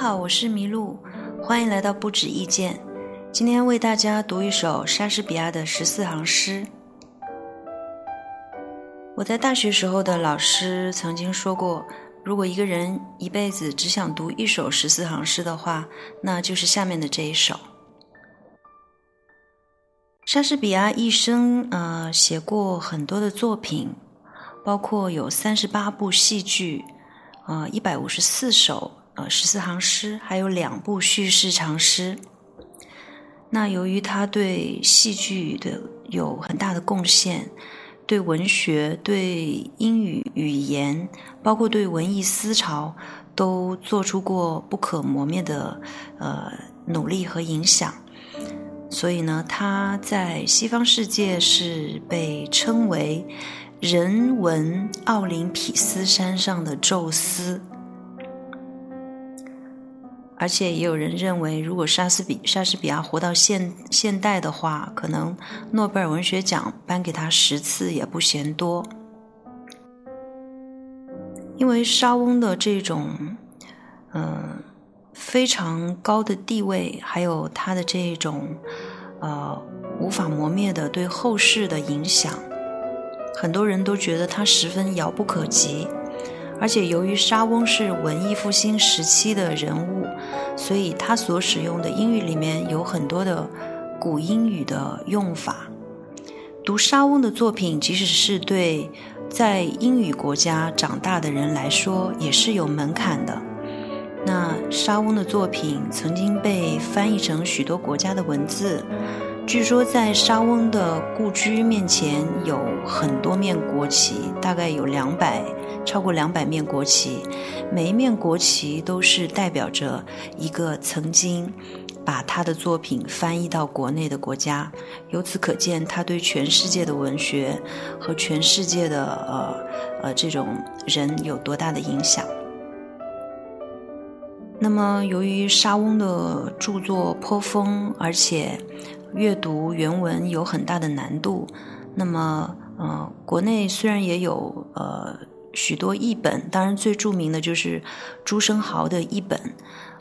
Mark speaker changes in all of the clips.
Speaker 1: 好，我是麋鹿，欢迎来到不止意见。今天为大家读一首莎士比亚的十四行诗。我在大学时候的老师曾经说过，如果一个人一辈子只想读一首十四行诗的话，那就是下面的这一首。莎士比亚一生呃写过很多的作品，包括有三十八部戏剧，呃一百五十四首呃十四行诗，还有两部叙事长诗。那由于他对戏剧的有很大的贡献，对文学、对英语语言，包括对文艺思潮，都做出过不可磨灭的呃努力和影响。所以呢，他在西方世界是被称为“人文奥林匹斯山上的宙斯”，而且也有人认为，如果莎士比莎士比亚活到现现代的话，可能诺贝尔文学奖颁给他十次也不嫌多。因为莎翁的这种，嗯。非常高的地位，还有他的这种，呃，无法磨灭的对后世的影响，很多人都觉得他十分遥不可及。而且由于莎翁是文艺复兴时期的人物，所以他所使用的英语里面有很多的古英语的用法。读莎翁的作品，即使是对在英语国家长大的人来说，也是有门槛的。那莎翁的作品曾经被翻译成许多国家的文字，据说在莎翁的故居面前有很多面国旗，大概有两百，超过两百面国旗，每一面国旗都是代表着一个曾经把他的作品翻译到国内的国家。由此可见，他对全世界的文学和全世界的呃呃这种人有多大的影响。那么，由于莎翁的著作颇丰，而且阅读原文有很大的难度，那么，呃，国内虽然也有呃许多译本，当然最著名的就是朱生豪的译本，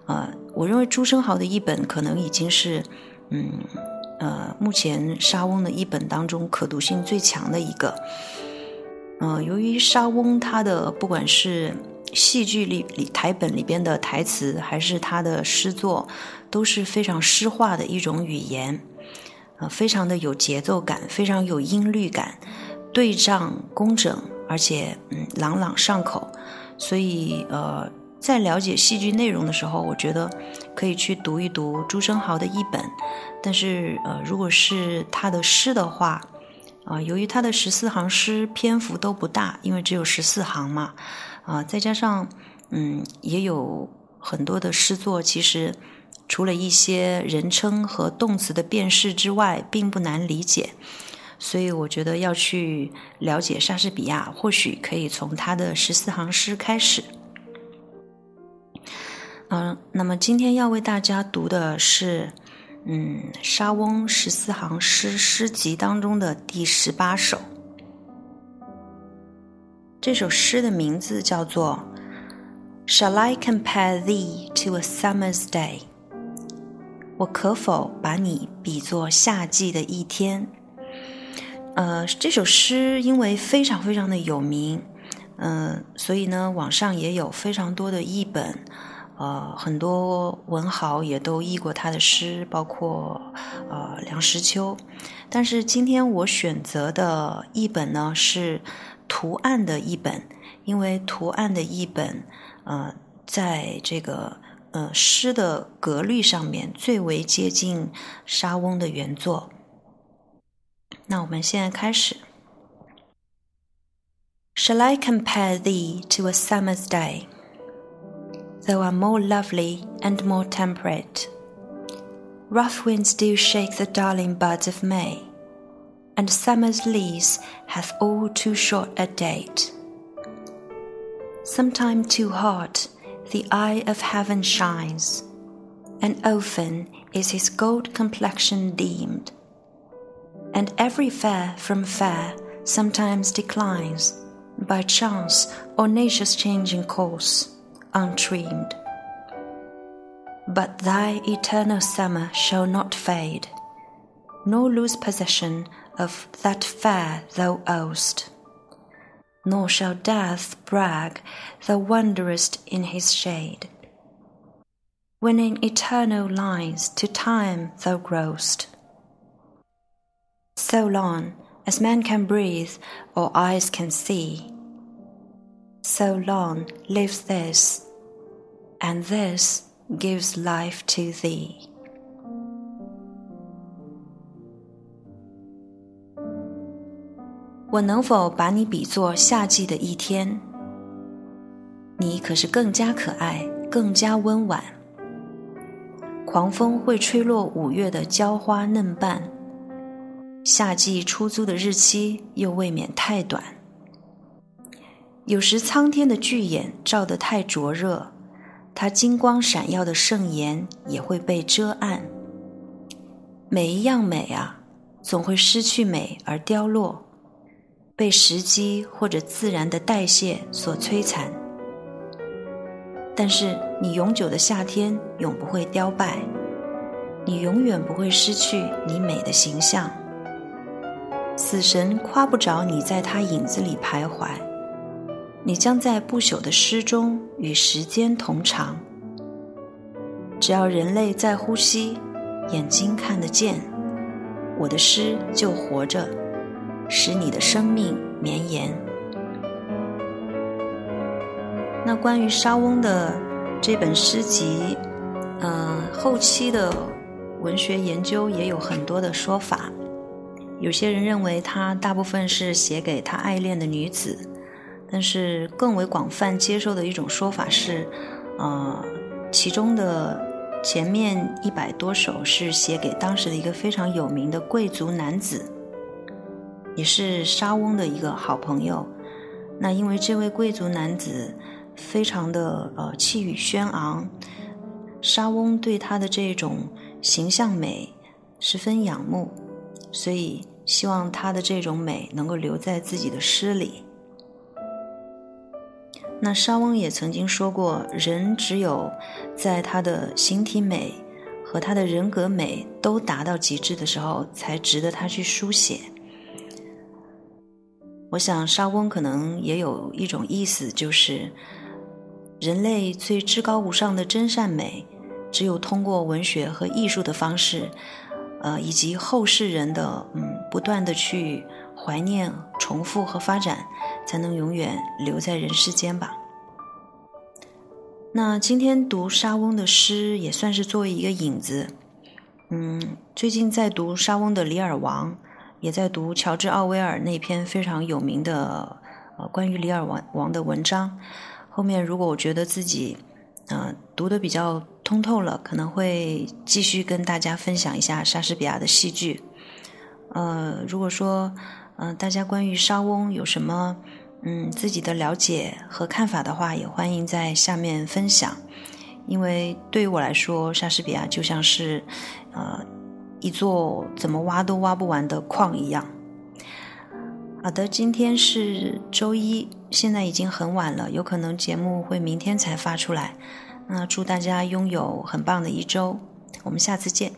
Speaker 1: 呃，我认为朱生豪的译本可能已经是，嗯，呃，目前莎翁的译本当中可读性最强的一个。呃，由于莎翁他的不管是戏剧里里台本里边的台词，还是他的诗作，都是非常诗化的一种语言，呃，非常的有节奏感，非常有音律感，对仗工整，而且嗯朗朗上口。所以呃，在了解戏剧内容的时候，我觉得可以去读一读朱生豪的译本。但是呃，如果是他的诗的话，啊，由于他的十四行诗篇幅都不大，因为只有十四行嘛。啊，再加上，嗯，也有很多的诗作，其实除了一些人称和动词的辨识之外，并不难理解。所以，我觉得要去了解莎士比亚，或许可以从他的十四行诗开始。嗯，那么今天要为大家读的是，嗯，莎翁十四行诗诗集当中的第十八首。这首诗的名字叫做《Shall I compare thee to a summer's day》？我可否把你比作夏季的一天？呃，这首诗因为非常非常的有名，嗯，所以呢，网上也有非常多的译本，呃，很多文豪也都译过他的诗，包括呃梁实秋。但是今天我选择的译本呢是。图案的译本，因为图案的译本，呃，在这个呃诗的格律上面最为接近莎翁的原作。那我们现在开始。Shall I compare thee to a summer's day? Though I'm more lovely and more temperate, rough winds do shake the darling buds of May. and summer's lease hath all too short a date. Sometime too hot the eye of heaven shines, and often is his gold complexion deemed. And every fair from fair sometimes declines, by chance or nature's changing course, untrimmed. But thy eternal summer shall not fade, nor lose possession of that fair thou owest. Nor shall death brag thou wanderest in his shade. When in eternal lines to time thou growest. So long as man can breathe or eyes can see, so long lives this, and this gives life to thee. 我能否把你比作夏季的一天？你可是更加可爱，更加温婉。狂风会吹落五月的娇花嫩瓣，夏季出租的日期又未免太短。有时苍天的巨眼照得太灼热。它金光闪耀的圣颜也会被遮暗。每一样美啊，总会失去美而凋落，被时机或者自然的代谢所摧残。但是你永久的夏天永不会凋败，你永远不会失去你美的形象。死神夸不着你在他影子里徘徊。你将在不朽的诗中与时间同长。只要人类在呼吸，眼睛看得见，我的诗就活着，使你的生命绵延。那关于沙翁的这本诗集，嗯，后期的文学研究也有很多的说法。有些人认为他大部分是写给他爱恋的女子。但是更为广泛接受的一种说法是，呃，其中的前面一百多首是写给当时的一个非常有名的贵族男子，也是沙翁的一个好朋友。那因为这位贵族男子非常的呃气宇轩昂，沙翁对他的这种形象美十分仰慕，所以希望他的这种美能够留在自己的诗里。那沙翁也曾经说过，人只有在他的形体美和他的人格美都达到极致的时候，才值得他去书写。我想沙翁可能也有一种意思，就是人类最至高无上的真善美，只有通过文学和艺术的方式，呃，以及后世人的嗯不断的去怀念、重复和发展。才能永远留在人世间吧。那今天读沙翁的诗，也算是作为一个引子。嗯，最近在读沙翁的《李尔王》，也在读乔治·奥威尔那篇非常有名的呃关于李尔王王的文章。后面如果我觉得自己呃读的比较通透了，可能会继续跟大家分享一下莎士比亚的戏剧。呃，如果说嗯大家关于沙翁有什么？嗯，自己的了解和看法的话，也欢迎在下面分享。因为对于我来说，莎士比亚就像是，呃，一座怎么挖都挖不完的矿一样。好的，今天是周一，现在已经很晚了，有可能节目会明天才发出来。那祝大家拥有很棒的一周，我们下次见。